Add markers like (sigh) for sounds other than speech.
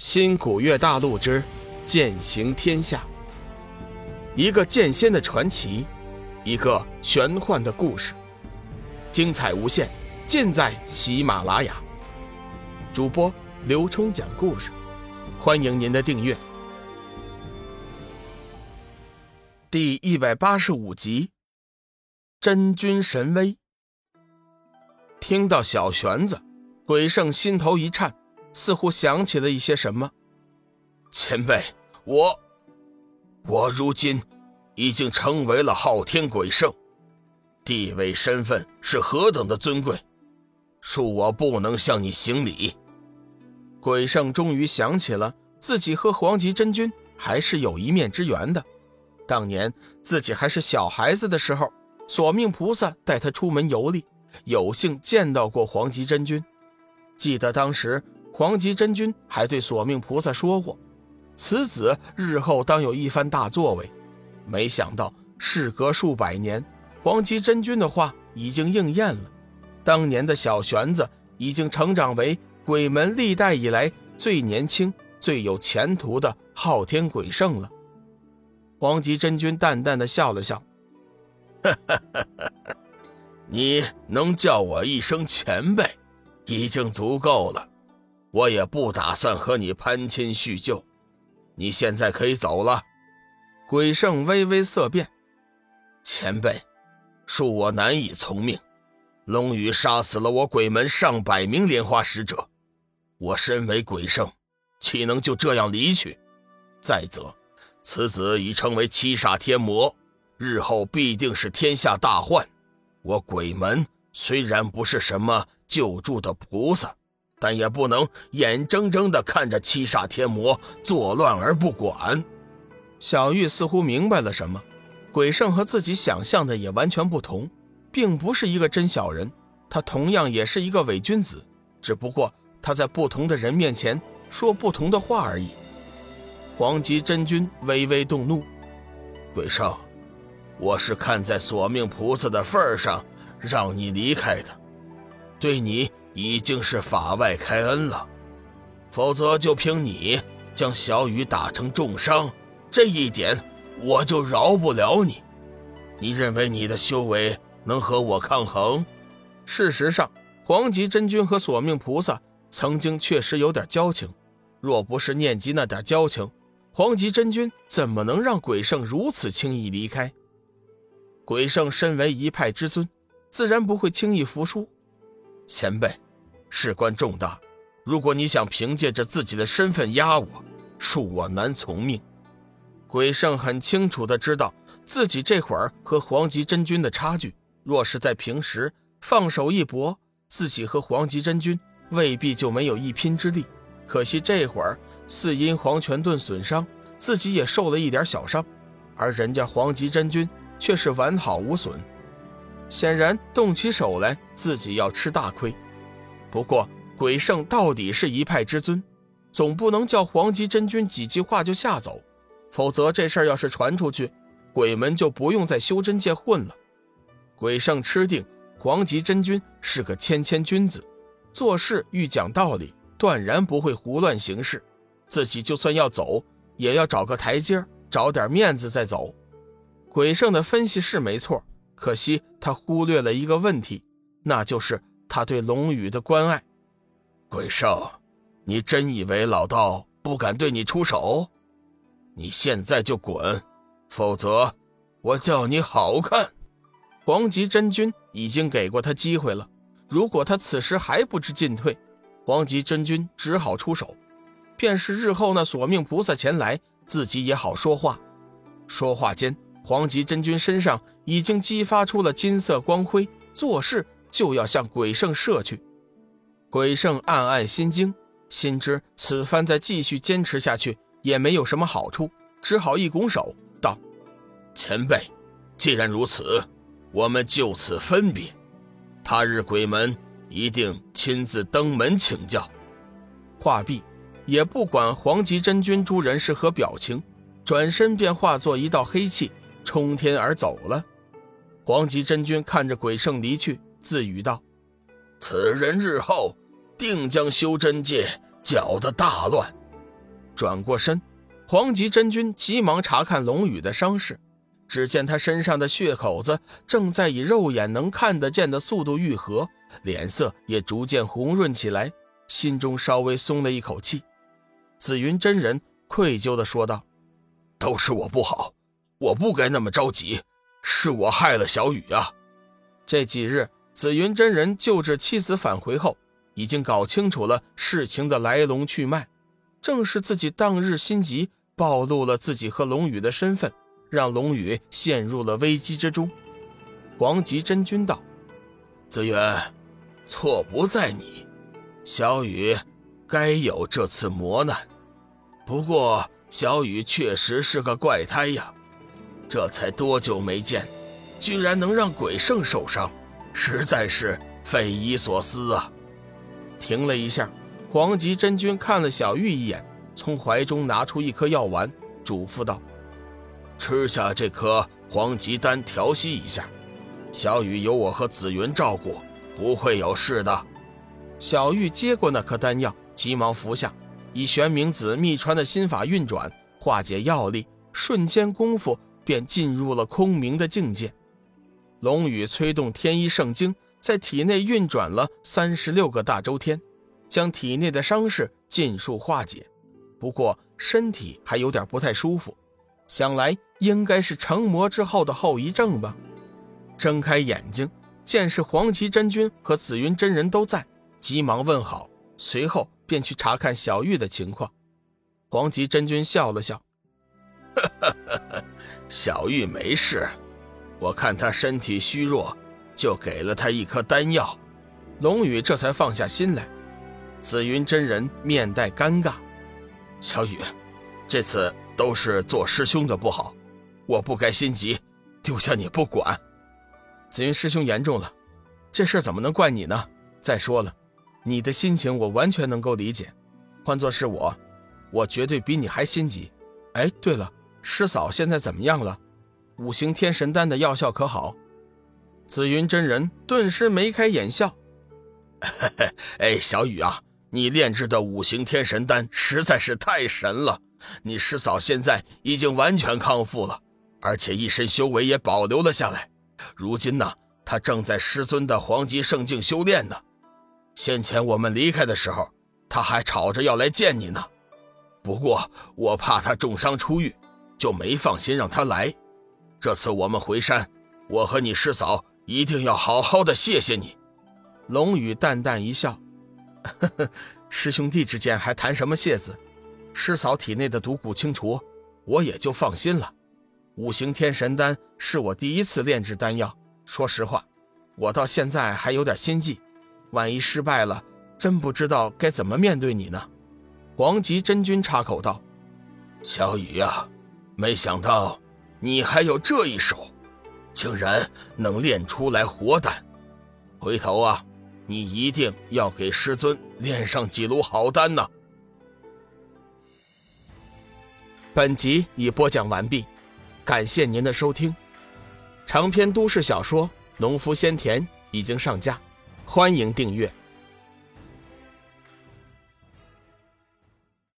新古月大陆之剑行天下，一个剑仙的传奇，一个玄幻的故事，精彩无限，尽在喜马拉雅。主播刘冲讲故事，欢迎您的订阅。第一百八十五集，真君神威。听到小玄子，鬼圣心头一颤。似乎想起了一些什么。前辈，我，我如今已经成为了昊天鬼圣，地位身份是何等的尊贵，恕我不能向你行礼。鬼圣终于想起了自己和黄极真君还是有一面之缘的。当年自己还是小孩子的时候，索命菩萨带他出门游历，有幸见到过黄极真君。记得当时。黄极真君还对索命菩萨说过：“此子日后当有一番大作为。”没想到事隔数百年，黄极真君的话已经应验了。当年的小玄子已经成长为鬼门历代以来最年轻、最有前途的昊天鬼圣了。黄极真君淡淡的笑了笑：“你能叫我一声前辈，已经足够了。”我也不打算和你攀亲叙旧，你现在可以走了。鬼圣微微色变，前辈，恕我难以从命。龙宇杀死了我鬼门上百名莲花使者，我身为鬼圣，岂能就这样离去？再则，此子已成为七煞天魔，日后必定是天下大患。我鬼门虽然不是什么救助的菩萨。但也不能眼睁睁地看着七煞天魔作乱而不管。小玉似乎明白了什么，鬼圣和自己想象的也完全不同，并不是一个真小人，他同样也是一个伪君子，只不过他在不同的人面前说不同的话而已。黄极真君微微动怒：“鬼圣，我是看在索命菩萨的份上让你离开的，对你。”已经是法外开恩了，否则就凭你将小雨打成重伤，这一点我就饶不了你。你认为你的修为能和我抗衡？事实上，黄极真君和索命菩萨曾经确实有点交情，若不是念及那点交情，黄极真君怎么能让鬼圣如此轻易离开？鬼圣身为一派之尊，自然不会轻易服输。前辈，事关重大，如果你想凭借着自己的身份压我，恕我难从命。鬼圣很清楚的知道自己这会儿和黄极真君的差距，若是在平时放手一搏，自己和黄极真君未必就没有一拼之力。可惜这会儿四阴黄泉盾损伤，自己也受了一点小伤，而人家黄极真君却是完好无损。显然，动起手来，自己要吃大亏。不过，鬼圣到底是一派之尊，总不能叫黄极真君几句话就吓走，否则这事儿要是传出去，鬼门就不用在修真界混了。鬼圣吃定黄极真君是个谦谦君子，做事欲讲道理，断然不会胡乱行事。自己就算要走，也要找个台阶，找点面子再走。鬼圣的分析是没错。可惜他忽略了一个问题，那就是他对龙宇的关爱。鬼圣，你真以为老道不敢对你出手？你现在就滚，否则我叫你好看！黄极真君已经给过他机会了，如果他此时还不知进退，黄极真君只好出手。便是日后那索命菩萨前来，自己也好说话。说话间。黄极真君身上已经激发出了金色光辉，做事就要向鬼圣射去。鬼圣暗暗心惊，心知此番再继续坚持下去也没有什么好处，只好一拱手道：“前辈，既然如此，我们就此分别。他日鬼门一定亲自登门请教。”话毕，也不管黄极真君诸人是何表情，转身便化作一道黑气。冲天而走了，黄极真君看着鬼圣离去，自语道：“此人日后定将修真界搅得大乱，转过身，黄极真君急忙查看龙宇的伤势，只见他身上的血口子正在以肉眼能看得见的速度愈合，脸色也逐渐红润起来，心中稍微松了一口气。紫云真人愧疚地说道：“都是我不好，我不该那么着急，是我害了小雨啊。”这几日，紫云真人救治妻子返回后，已经搞清楚了事情的来龙去脉。正是自己当日心急，暴露了自己和龙宇的身份，让龙宇陷入了危机之中。黄极真君道：“紫云，错不在你，小雨该有这次磨难。不过小雨确实是个怪胎呀，这才多久没见，居然能让鬼圣受伤，实在是匪夷所思啊！”停了一下。黄极真君看了小玉一眼，从怀中拿出一颗药丸，嘱咐道：“吃下这颗黄极丹调息一下。小雨有我和紫云照顾，不会有事的。”小玉接过那颗丹药，急忙服下，以玄冥子秘传的心法运转，化解药力，瞬间功夫便进入了空明的境界。龙宇催动天一圣经，在体内运转了三十六个大周天。将体内的伤势尽数化解，不过身体还有点不太舒服，想来应该是成魔之后的后遗症吧。睁开眼睛，见是黄旗真君和紫云真人都在，急忙问好，随后便去查看小玉的情况。黄旗真君笑了笑：“哈 (laughs) 哈小玉没事，我看她身体虚弱，就给了她一颗丹药。”龙宇这才放下心来。紫云真人面带尴尬：“小雨，这次都是做师兄的不好，我不该心急，丢下你不管。紫云师兄言重了，这事怎么能怪你呢？再说了，你的心情我完全能够理解，换做是我，我绝对比你还心急。哎，对了，师嫂现在怎么样了？五行天神丹的药效可好？”紫云真人顿时眉开眼笑：“ (laughs) 哎，小雨啊。”你炼制的五行天神丹实在是太神了，你师嫂现在已经完全康复了，而且一身修为也保留了下来。如今呢，她正在师尊的黄极圣境修炼呢。先前我们离开的时候，她还吵着要来见你呢。不过我怕她重伤初愈，就没放心让他来。这次我们回山，我和你师嫂一定要好好的谢谢你。龙宇淡淡一笑。呵呵，师兄弟之间还谈什么谢字？师嫂体内的毒蛊清除，我也就放心了。五行天神丹是我第一次炼制丹药，说实话，我到现在还有点心悸，万一失败了，真不知道该怎么面对你呢。黄极真君插口道：“小雨呀，没想到你还有这一手，竟然能练出来活丹。回头啊。”你一定要给师尊炼上几炉好丹呢。本集已播讲完毕，感谢您的收听。长篇都市小说《农夫先田》已经上架，欢迎订阅。